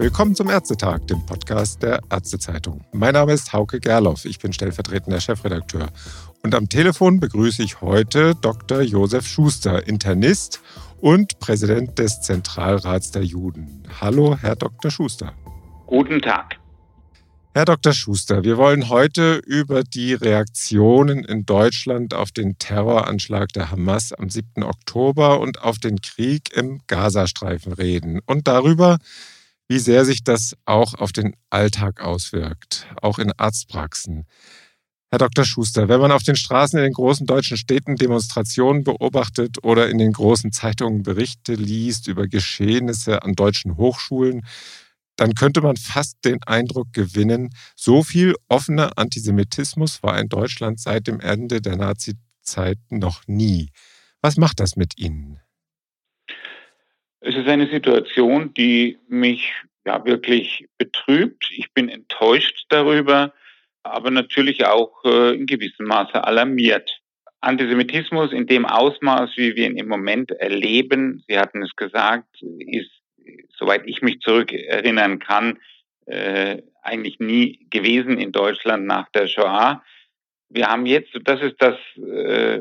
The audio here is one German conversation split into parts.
Willkommen zum Ärztetag, dem Podcast der Ärztezeitung. Mein Name ist Hauke Gerloff, ich bin stellvertretender Chefredakteur. Und am Telefon begrüße ich heute Dr. Josef Schuster, Internist und Präsident des Zentralrats der Juden. Hallo, Herr Dr. Schuster. Guten Tag. Herr Dr. Schuster, wir wollen heute über die Reaktionen in Deutschland auf den Terroranschlag der Hamas am 7. Oktober und auf den Krieg im Gazastreifen reden und darüber, wie sehr sich das auch auf den Alltag auswirkt, auch in Arztpraxen. Herr Dr. Schuster, wenn man auf den Straßen in den großen deutschen Städten Demonstrationen beobachtet oder in den großen Zeitungen Berichte liest über Geschehnisse an deutschen Hochschulen, dann könnte man fast den Eindruck gewinnen, so viel offener Antisemitismus war in Deutschland seit dem Ende der Nazizeit noch nie. Was macht das mit Ihnen? Es ist eine Situation, die mich ja wirklich betrübt. Ich bin enttäuscht darüber, aber natürlich auch äh, in gewissem Maße alarmiert. Antisemitismus in dem Ausmaß, wie wir ihn im Moment erleben, Sie hatten es gesagt, ist soweit ich mich zurückerinnern kann, äh, eigentlich nie gewesen in Deutschland nach der Shoah. Wir haben jetzt, das ist das, äh,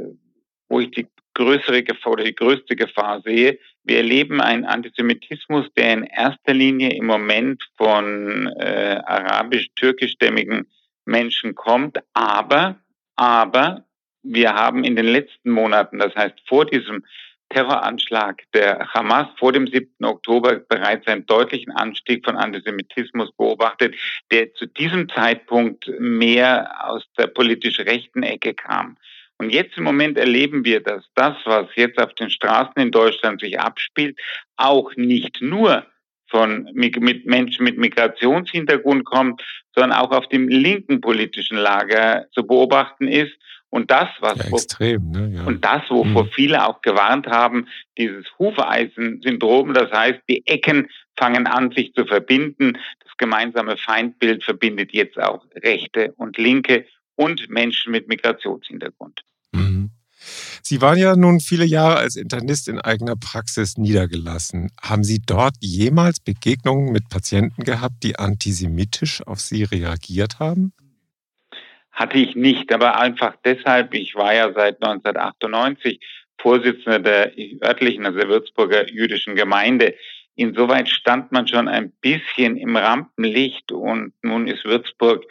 wo ich die größere Gefahr oder die größte Gefahr sehe. Wir erleben einen Antisemitismus, der in erster Linie im Moment von äh, arabisch-türkischstämmigen Menschen kommt, aber, aber wir haben in den letzten Monaten, das heißt vor diesem Terroranschlag der Hamas vor dem 7. Oktober bereits einen deutlichen Anstieg von Antisemitismus beobachtet, der zu diesem Zeitpunkt mehr aus der politisch rechten Ecke kam. Und jetzt im Moment erleben wir, dass das, was jetzt auf den Straßen in Deutschland sich abspielt, auch nicht nur von mit Menschen mit Migrationshintergrund kommt, sondern auch auf dem linken politischen Lager zu beobachten ist und das, was ja, extrem, ne? ja. und das, wovor mhm. viele auch gewarnt haben, dieses Hufeisen-Syndrom, das heißt, die Ecken fangen an, sich zu verbinden. Das gemeinsame Feindbild verbindet jetzt auch Rechte und Linke und Menschen mit Migrationshintergrund. Mhm. Sie waren ja nun viele Jahre als Internist in eigener Praxis niedergelassen. Haben Sie dort jemals Begegnungen mit Patienten gehabt, die antisemitisch auf Sie reagiert haben? hatte ich nicht, aber einfach deshalb, ich war ja seit 1998 Vorsitzender der örtlichen, also der Würzburger jüdischen Gemeinde. Insoweit stand man schon ein bisschen im Rampenlicht und nun ist Würzburg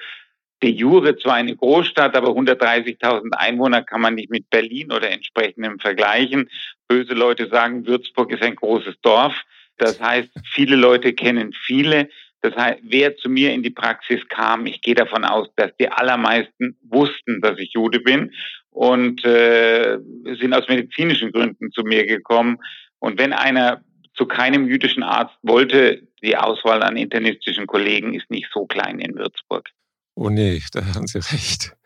de jure zwar eine Großstadt, aber 130.000 Einwohner kann man nicht mit Berlin oder entsprechendem vergleichen. Böse Leute sagen, Würzburg ist ein großes Dorf. Das heißt, viele Leute kennen viele. Das heißt, wer zu mir in die Praxis kam, ich gehe davon aus, dass die allermeisten wussten, dass ich Jude bin und äh, sind aus medizinischen Gründen zu mir gekommen. Und wenn einer zu keinem jüdischen Arzt wollte, die Auswahl an internistischen Kollegen ist nicht so klein in Würzburg. Oh nee, da haben Sie recht.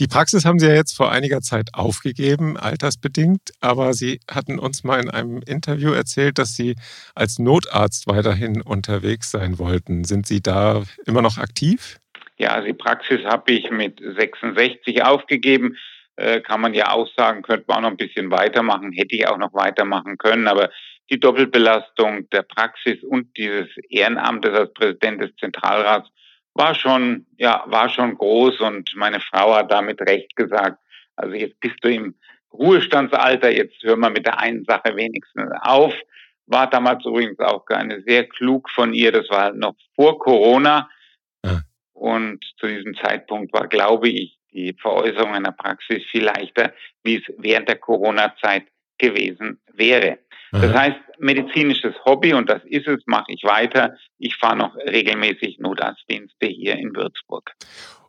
Die Praxis haben Sie ja jetzt vor einiger Zeit aufgegeben, altersbedingt, aber Sie hatten uns mal in einem Interview erzählt, dass Sie als Notarzt weiterhin unterwegs sein wollten. Sind Sie da immer noch aktiv? Ja, also die Praxis habe ich mit 66 aufgegeben. Äh, kann man ja auch sagen, könnte man auch noch ein bisschen weitermachen, hätte ich auch noch weitermachen können, aber die Doppelbelastung der Praxis und dieses Ehrenamtes als Präsident des Zentralrats war schon, ja, war schon groß und meine Frau hat damit recht gesagt. Also jetzt bist du im Ruhestandsalter, jetzt hör mal mit der einen Sache wenigstens auf. War damals übrigens auch eine sehr klug von ihr, das war noch vor Corona. Ja. Und zu diesem Zeitpunkt war, glaube ich, die Veräußerung einer Praxis viel leichter, wie es während der Corona-Zeit gewesen wäre. Das heißt, medizinisches Hobby, und das ist es, mache ich weiter. Ich fahre noch regelmäßig Notarztdienste hier in Würzburg.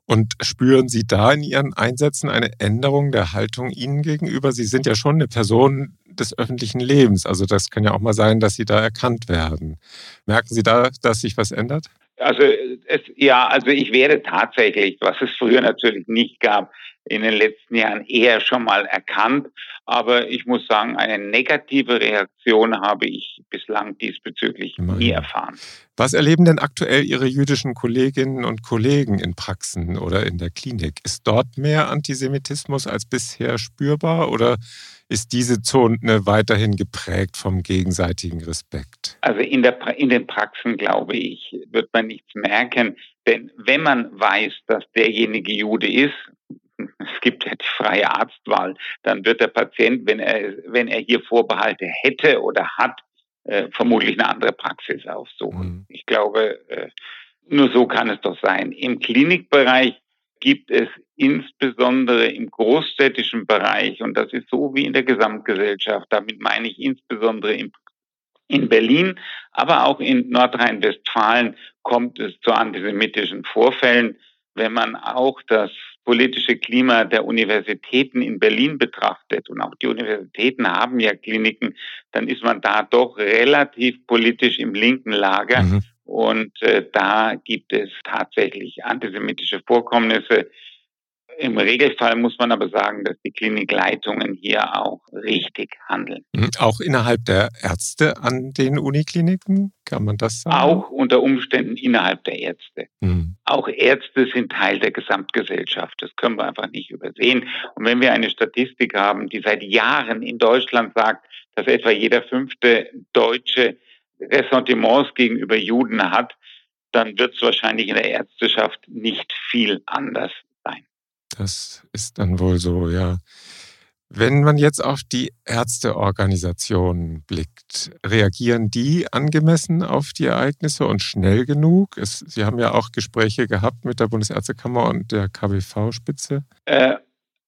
Und spüren Sie da in Ihren Einsätzen eine Änderung der Haltung Ihnen gegenüber? Sie sind ja schon eine Person des öffentlichen Lebens. Also das kann ja auch mal sein, dass Sie da erkannt werden. Merken Sie da, dass sich was ändert? Also es, ja, also ich werde tatsächlich, was es früher natürlich nicht gab, in den letzten Jahren eher schon mal erkannt. Aber ich muss sagen, eine negative Reaktion habe ich bislang diesbezüglich Immerhin. nie erfahren. Was erleben denn aktuell Ihre jüdischen Kolleginnen und Kollegen in Praxen oder in der Klinik? Ist dort mehr Antisemitismus als bisher spürbar oder ist diese Zone weiterhin geprägt vom gegenseitigen Respekt? Also in, der, in den Praxen, glaube ich, wird man nichts merken. Denn wenn man weiß, dass derjenige Jude ist, es gibt ja die freie Arztwahl, dann wird der Patient, wenn er, wenn er hier Vorbehalte hätte oder hat, äh, vermutlich eine andere Praxis aufsuchen. Mhm. Ich glaube, äh, nur so kann es doch sein. Im Klinikbereich gibt es insbesondere im großstädtischen Bereich, und das ist so wie in der Gesamtgesellschaft, damit meine ich insbesondere im, in Berlin, aber auch in Nordrhein-Westfalen kommt es zu antisemitischen Vorfällen. Wenn man auch das politische Klima der Universitäten in Berlin betrachtet, und auch die Universitäten haben ja Kliniken, dann ist man da doch relativ politisch im linken Lager. Mhm. Und äh, da gibt es tatsächlich antisemitische Vorkommnisse. Im Regelfall muss man aber sagen, dass die Klinikleitungen hier auch richtig handeln. Mhm. Auch innerhalb der Ärzte an den Unikliniken, kann man das sagen? Auch unter Umständen innerhalb der Ärzte. Mhm. Auch Ärzte sind Teil der Gesamtgesellschaft. Das können wir einfach nicht übersehen. Und wenn wir eine Statistik haben, die seit Jahren in Deutschland sagt, dass etwa jeder fünfte Deutsche Ressentiments gegenüber Juden hat, dann wird es wahrscheinlich in der Ärzteschaft nicht viel anders. Das ist dann wohl so, ja. Wenn man jetzt auf die Ärzteorganisationen blickt, reagieren die angemessen auf die Ereignisse und schnell genug? Es, Sie haben ja auch Gespräche gehabt mit der Bundesärztekammer und der KBV-Spitze. Äh,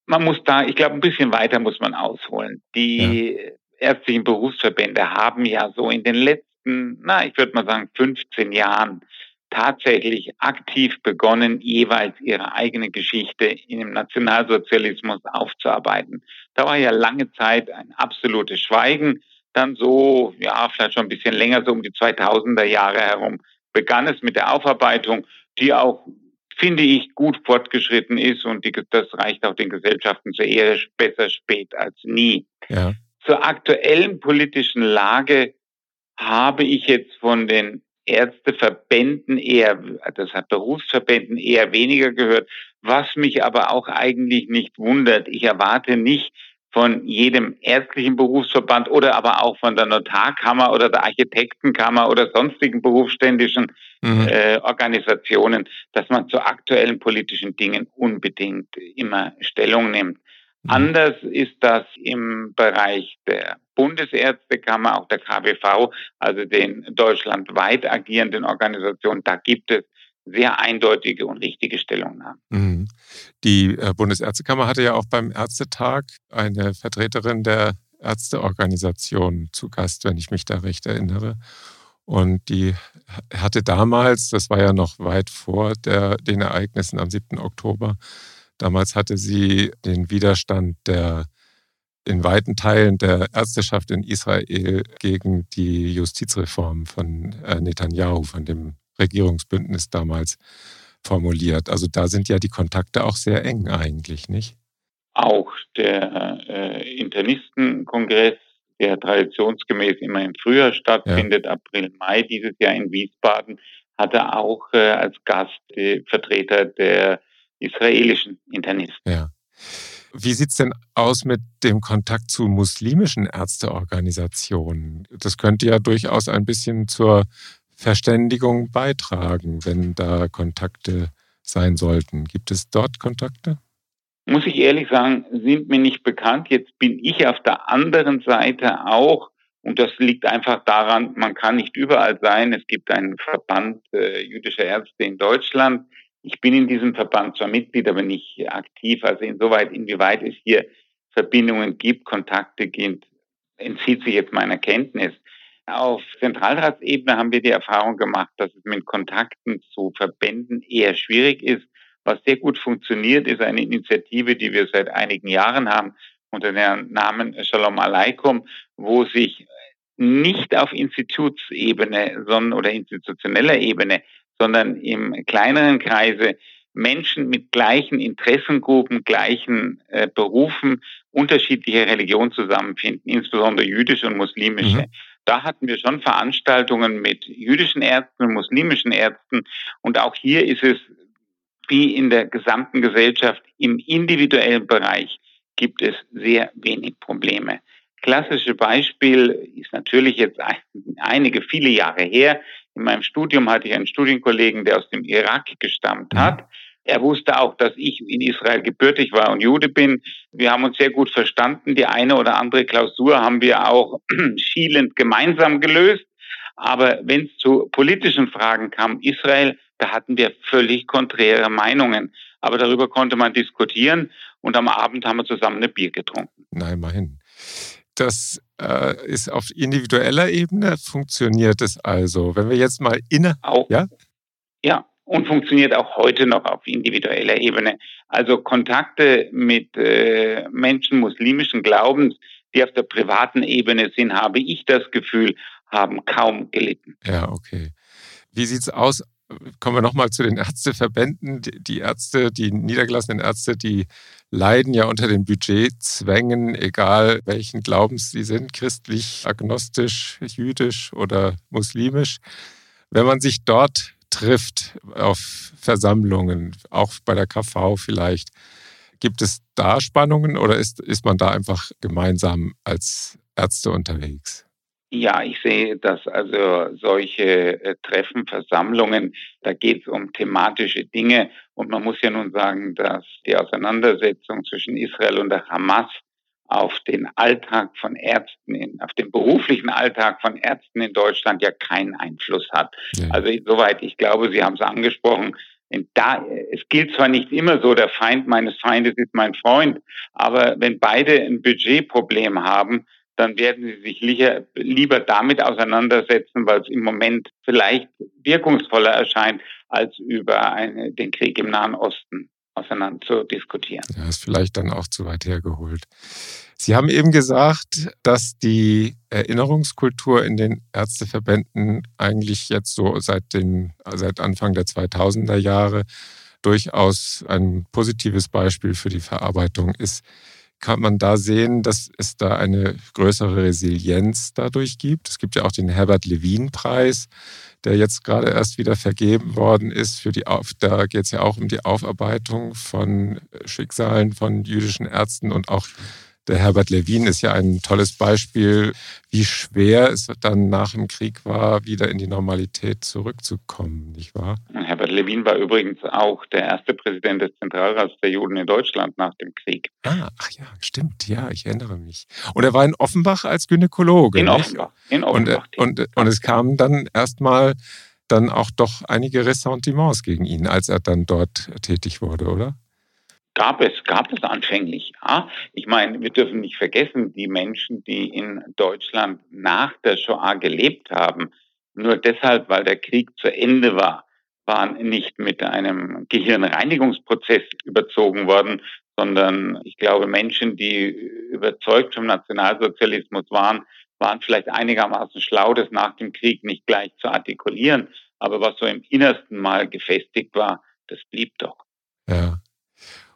man muss da, ich glaube, ein bisschen weiter muss man ausholen. Die ja. ärztlichen Berufsverbände haben ja so in den letzten letzten, na, ich würde mal sagen, 15 Jahren tatsächlich aktiv begonnen, jeweils ihre eigene Geschichte in dem Nationalsozialismus aufzuarbeiten. Da war ja lange Zeit ein absolutes Schweigen. Dann so, ja, vielleicht schon ein bisschen länger, so um die 2000er Jahre herum, begann es mit der Aufarbeitung, die auch, finde ich, gut fortgeschritten ist und die, das reicht auch den Gesellschaften zur Ehre besser spät als nie. Ja. Zur aktuellen politischen Lage habe ich jetzt von den Ärzteverbänden eher, das hat Berufsverbänden eher weniger gehört, was mich aber auch eigentlich nicht wundert. Ich erwarte nicht von jedem ärztlichen Berufsverband oder aber auch von der Notarkammer oder der Architektenkammer oder sonstigen berufsständischen mhm. äh, Organisationen, dass man zu aktuellen politischen Dingen unbedingt immer Stellung nimmt. Mhm. Anders ist das im Bereich der Bundesärztekammer, auch der KBV, also den deutschlandweit agierenden Organisationen. Da gibt es sehr eindeutige und richtige Stellungnahmen. Mhm. Die äh, Bundesärztekammer hatte ja auch beim Ärztetag eine Vertreterin der Ärzteorganisation zu Gast, wenn ich mich da recht erinnere. Und die hatte damals, das war ja noch weit vor der, den Ereignissen am 7. Oktober, Damals hatte sie den Widerstand der in weiten Teilen der Ärzteschaft in Israel gegen die Justizreform von äh, Netanyahu, von dem Regierungsbündnis damals formuliert. Also da sind ja die Kontakte auch sehr eng eigentlich, nicht? Auch der äh, Internistenkongress, der traditionsgemäß immer im Frühjahr stattfindet, ja. April, Mai dieses Jahr in Wiesbaden, hatte auch äh, als Gast die Vertreter der israelischen Internisten. Ja. Wie sieht es denn aus mit dem Kontakt zu muslimischen Ärzteorganisationen? Das könnte ja durchaus ein bisschen zur Verständigung beitragen, wenn da Kontakte sein sollten. Gibt es dort Kontakte? Muss ich ehrlich sagen, sind mir nicht bekannt. Jetzt bin ich auf der anderen Seite auch, und das liegt einfach daran, man kann nicht überall sein. Es gibt einen Verband äh, jüdischer Ärzte in Deutschland, ich bin in diesem Verband zwar Mitglied, aber nicht aktiv. Also insoweit, inwieweit es hier Verbindungen gibt, Kontakte gibt, entzieht sich jetzt meiner Kenntnis. Auf Zentralratsebene haben wir die Erfahrung gemacht, dass es mit Kontakten zu Verbänden eher schwierig ist. Was sehr gut funktioniert, ist eine Initiative, die wir seit einigen Jahren haben, unter dem Namen Shalom Aleikum, wo sich nicht auf Institutsebene sondern, oder institutioneller Ebene sondern im kleineren Kreise Menschen mit gleichen Interessengruppen, gleichen äh, Berufen, unterschiedlicher Religion zusammenfinden, insbesondere jüdische und muslimische. Mhm. Da hatten wir schon Veranstaltungen mit jüdischen Ärzten und muslimischen Ärzten. Und auch hier ist es wie in der gesamten Gesellschaft im individuellen Bereich gibt es sehr wenig Probleme. Klassische Beispiel ist natürlich jetzt einige, viele Jahre her. In meinem Studium hatte ich einen Studienkollegen, der aus dem Irak gestammt mhm. hat. Er wusste auch, dass ich in Israel gebürtig war und Jude bin. Wir haben uns sehr gut verstanden. Die eine oder andere Klausur haben wir auch schielend gemeinsam gelöst. Aber wenn es zu politischen Fragen kam, Israel, da hatten wir völlig konträre Meinungen. Aber darüber konnte man diskutieren und am Abend haben wir zusammen ein Bier getrunken. Nein, immerhin. Das äh, ist auf individueller Ebene, funktioniert es also. Wenn wir jetzt mal inne. Auch, ja? ja, und funktioniert auch heute noch auf individueller Ebene. Also Kontakte mit äh, Menschen muslimischen Glaubens, die auf der privaten Ebene sind, habe ich das Gefühl, haben kaum gelitten. Ja, okay. Wie sieht es aus? Kommen wir nochmal zu den Ärzteverbänden. Die Ärzte, die niedergelassenen Ärzte, die leiden ja unter den Budgetzwängen, egal welchen Glaubens sie sind, christlich, agnostisch, jüdisch oder muslimisch. Wenn man sich dort trifft auf Versammlungen, auch bei der KV vielleicht, gibt es da Spannungen oder ist, ist man da einfach gemeinsam als Ärzte unterwegs? Ja, ich sehe, dass also solche äh, Treffen, Versammlungen, da geht es um thematische Dinge. Und man muss ja nun sagen, dass die Auseinandersetzung zwischen Israel und der Hamas auf den Alltag von Ärzten, in, auf den beruflichen Alltag von Ärzten in Deutschland ja keinen Einfluss hat. Ja. Also soweit, ich glaube, Sie haben es angesprochen, da, es gilt zwar nicht immer so, der Feind meines Feindes ist mein Freund, aber wenn beide ein Budgetproblem haben, dann werden sie sich lieber, damit auseinandersetzen, weil es im Moment vielleicht wirkungsvoller erscheint, als über eine, den Krieg im Nahen Osten auseinander zu diskutieren. Ja, ist vielleicht dann auch zu weit hergeholt. Sie haben eben gesagt, dass die Erinnerungskultur in den Ärzteverbänden eigentlich jetzt so seit, den, seit Anfang der 2000er Jahre durchaus ein positives Beispiel für die Verarbeitung ist kann man da sehen, dass es da eine größere Resilienz dadurch gibt. Es gibt ja auch den Herbert Levin-Preis, der jetzt gerade erst wieder vergeben worden ist. Für die Auf da geht es ja auch um die Aufarbeitung von Schicksalen von jüdischen Ärzten und auch der Herbert Levin ist ja ein tolles Beispiel, wie schwer es dann nach dem Krieg war, wieder in die Normalität zurückzukommen, nicht wahr? Levin war übrigens auch der erste Präsident des Zentralrats der Juden in Deutschland nach dem Krieg. Ah, ach ja, stimmt, ja, ich erinnere mich. Und er war in Offenbach als Gynäkologe. In? Offenbach. In Offenbach. Und, und, und es kamen dann erstmal dann auch doch einige Ressentiments gegen ihn, als er dann dort tätig wurde, oder? gab es, gab es anfänglich, ja. Ich meine, wir dürfen nicht vergessen, die Menschen, die in Deutschland nach der Shoah gelebt haben, nur deshalb, weil der Krieg zu Ende war, waren nicht mit einem Gehirnreinigungsprozess überzogen worden, sondern ich glaube, Menschen, die überzeugt vom Nationalsozialismus waren, waren vielleicht einigermaßen schlau, das nach dem Krieg nicht gleich zu artikulieren. Aber was so im Innersten mal gefestigt war, das blieb doch. Ja.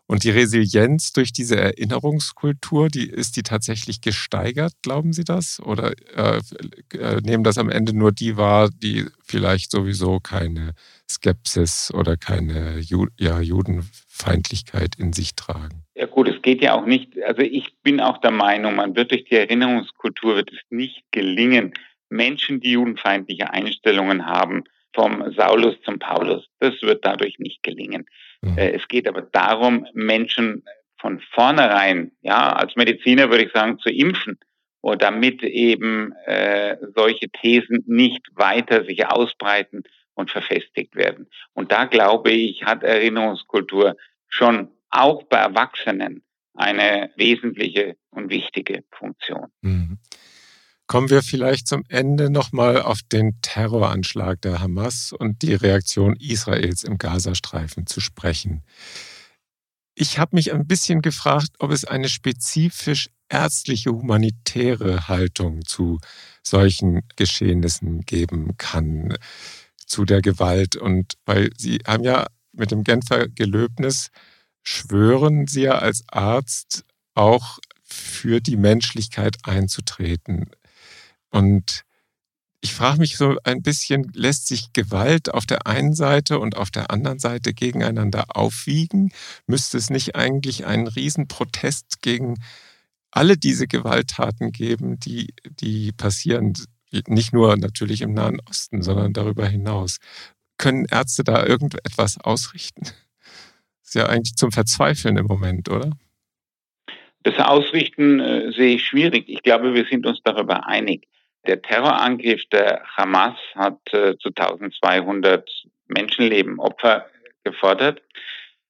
Und die Resilienz durch diese Erinnerungskultur, die ist die tatsächlich gesteigert, glauben Sie das? Oder äh, äh, nehmen das am Ende nur die wahr, die vielleicht sowieso keine Skepsis oder keine Ju ja, Judenfeindlichkeit in sich tragen? Ja gut, es geht ja auch nicht, also ich bin auch der Meinung, man wird durch die Erinnerungskultur wird es nicht gelingen, Menschen, die judenfeindliche Einstellungen haben, vom Saulus zum Paulus. Das wird dadurch nicht gelingen. Mhm. Äh, es geht aber darum, Menschen von vornherein, ja, als Mediziner würde ich sagen, zu impfen, oder damit eben äh, solche Thesen nicht weiter sich ausbreiten und verfestigt werden. Und da glaube ich, hat Erinnerungskultur schon auch bei Erwachsenen eine wesentliche und wichtige Funktion. Mhm. Kommen wir vielleicht zum Ende nochmal auf den Terroranschlag der Hamas und die Reaktion Israels im Gazastreifen zu sprechen. Ich habe mich ein bisschen gefragt, ob es eine spezifisch ärztliche humanitäre Haltung zu solchen Geschehnissen geben kann, zu der Gewalt. Und weil Sie haben ja mit dem Genfer Gelöbnis schwören Sie ja als Arzt auch für die Menschlichkeit einzutreten. Und Ich frage mich so ein bisschen, lässt sich Gewalt auf der einen Seite und auf der anderen Seite gegeneinander aufwiegen? Müsste es nicht eigentlich einen Riesenprotest gegen alle diese Gewalttaten geben, die, die passieren, nicht nur natürlich im Nahen Osten, sondern darüber hinaus? Können Ärzte da irgendetwas ausrichten? ist ja eigentlich zum Verzweifeln im Moment, oder? Das Ausrichten äh, sehe ich schwierig. Ich glaube, wir sind uns darüber einig. Der Terrorangriff der Hamas hat äh, zu 1200 Menschenleben Opfer gefordert.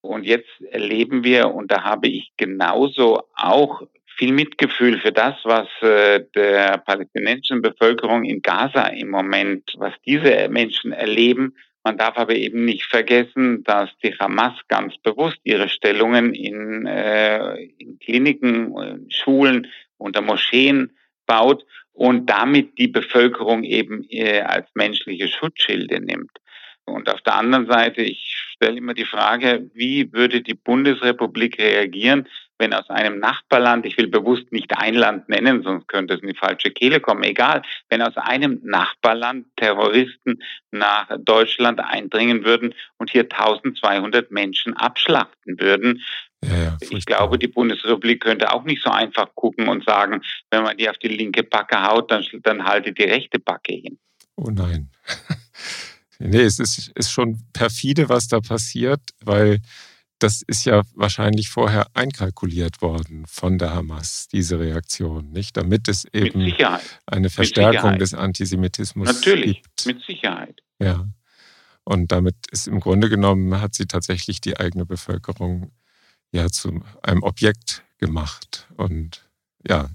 Und jetzt erleben wir, und da habe ich genauso auch viel Mitgefühl für das, was äh, der palästinensischen Bevölkerung in Gaza im Moment, was diese Menschen erleben, man darf aber eben nicht vergessen, dass die Hamas ganz bewusst ihre Stellungen in, äh, in Kliniken, in Schulen, unter Moscheen baut und damit die Bevölkerung eben äh, als menschliche Schutzschilde nimmt. Und auf der anderen Seite, ich stelle immer die Frage, wie würde die Bundesrepublik reagieren, wenn aus einem Nachbarland, ich will bewusst nicht ein Land nennen, sonst könnte es in die falsche Kehle kommen, egal, wenn aus einem Nachbarland Terroristen nach Deutschland eindringen würden und hier 1200 Menschen abschlachten würden. Ja, ja, ich glaube, die Bundesrepublik könnte auch nicht so einfach gucken und sagen, wenn man die auf die linke Backe haut, dann, dann halte die rechte Backe hin. Oh nein. nee, es ist, ist schon perfide, was da passiert, weil das ist ja wahrscheinlich vorher einkalkuliert worden von der Hamas, diese Reaktion, nicht? Damit es eben eine Verstärkung des Antisemitismus Natürlich, gibt. mit Sicherheit. Ja. Und damit ist im Grunde genommen, hat sie tatsächlich die eigene Bevölkerung ja zu einem Objekt gemacht. Und ja,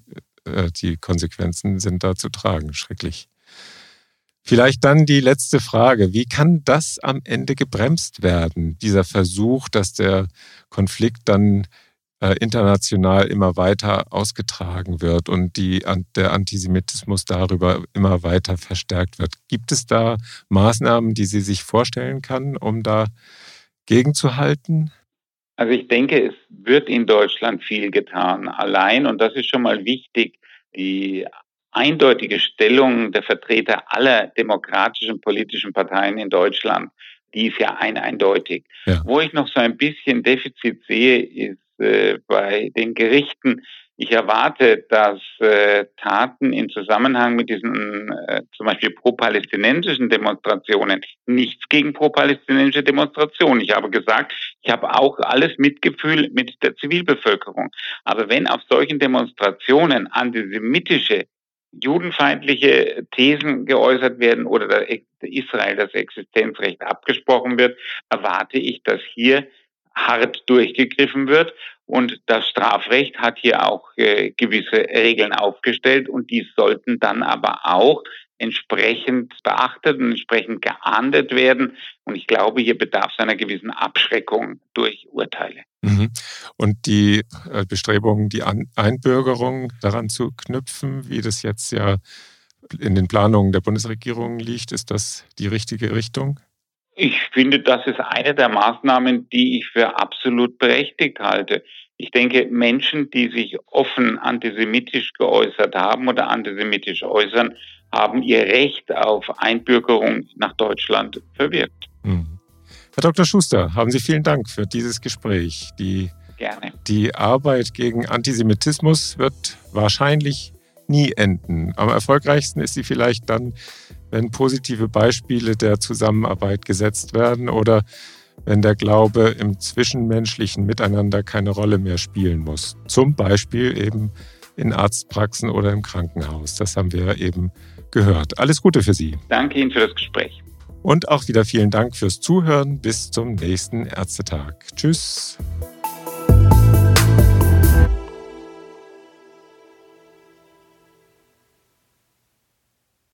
äh, die Konsequenzen sind da zu tragen. Schrecklich. Vielleicht dann die letzte Frage. Wie kann das am Ende gebremst werden, dieser Versuch, dass der Konflikt dann äh, international immer weiter ausgetragen wird und die, der Antisemitismus darüber immer weiter verstärkt wird? Gibt es da Maßnahmen, die sie sich vorstellen kann, um da gegenzuhalten? Also ich denke, es wird in Deutschland viel getan. Allein, und das ist schon mal wichtig, die eindeutige Stellung der Vertreter aller demokratischen politischen Parteien in Deutschland, die ist ja ein eindeutig. Ja. Wo ich noch so ein bisschen Defizit sehe, ist äh, bei den Gerichten. Ich erwarte, dass äh, Taten in Zusammenhang mit diesen äh, zum Beispiel pro-palästinensischen Demonstrationen nichts gegen pro-palästinensische Demonstrationen. Ich habe gesagt, ich habe auch alles Mitgefühl mit der Zivilbevölkerung. Aber wenn auf solchen Demonstrationen antisemitische judenfeindliche Thesen geäußert werden oder Israel das Existenzrecht abgesprochen wird, erwarte ich, dass hier hart durchgegriffen wird. Und das Strafrecht hat hier auch äh, gewisse Regeln aufgestellt und die sollten dann aber auch entsprechend beachtet und entsprechend geahndet werden. Und ich glaube, hier bedarf es einer gewissen Abschreckung durch Urteile. Mhm. Und die äh, Bestrebungen, die Einbürgerung daran zu knüpfen, wie das jetzt ja in den Planungen der Bundesregierung liegt, ist das die richtige Richtung? Ich finde, das ist eine der Maßnahmen, die ich für absolut berechtigt halte. Ich denke, Menschen, die sich offen antisemitisch geäußert haben oder antisemitisch äußern, haben ihr Recht auf Einbürgerung nach Deutschland verwirkt. Mhm. Herr Dr. Schuster, haben Sie vielen Dank für dieses Gespräch. Die, Gerne. Die Arbeit gegen Antisemitismus wird wahrscheinlich nie enden. Am erfolgreichsten ist sie vielleicht dann, wenn positive Beispiele der Zusammenarbeit gesetzt werden oder wenn der Glaube im zwischenmenschlichen Miteinander keine Rolle mehr spielen muss. Zum Beispiel eben in Arztpraxen oder im Krankenhaus. Das haben wir eben gehört. Alles Gute für Sie. Danke Ihnen für das Gespräch. Und auch wieder vielen Dank fürs Zuhören. Bis zum nächsten Ärztetag. Tschüss.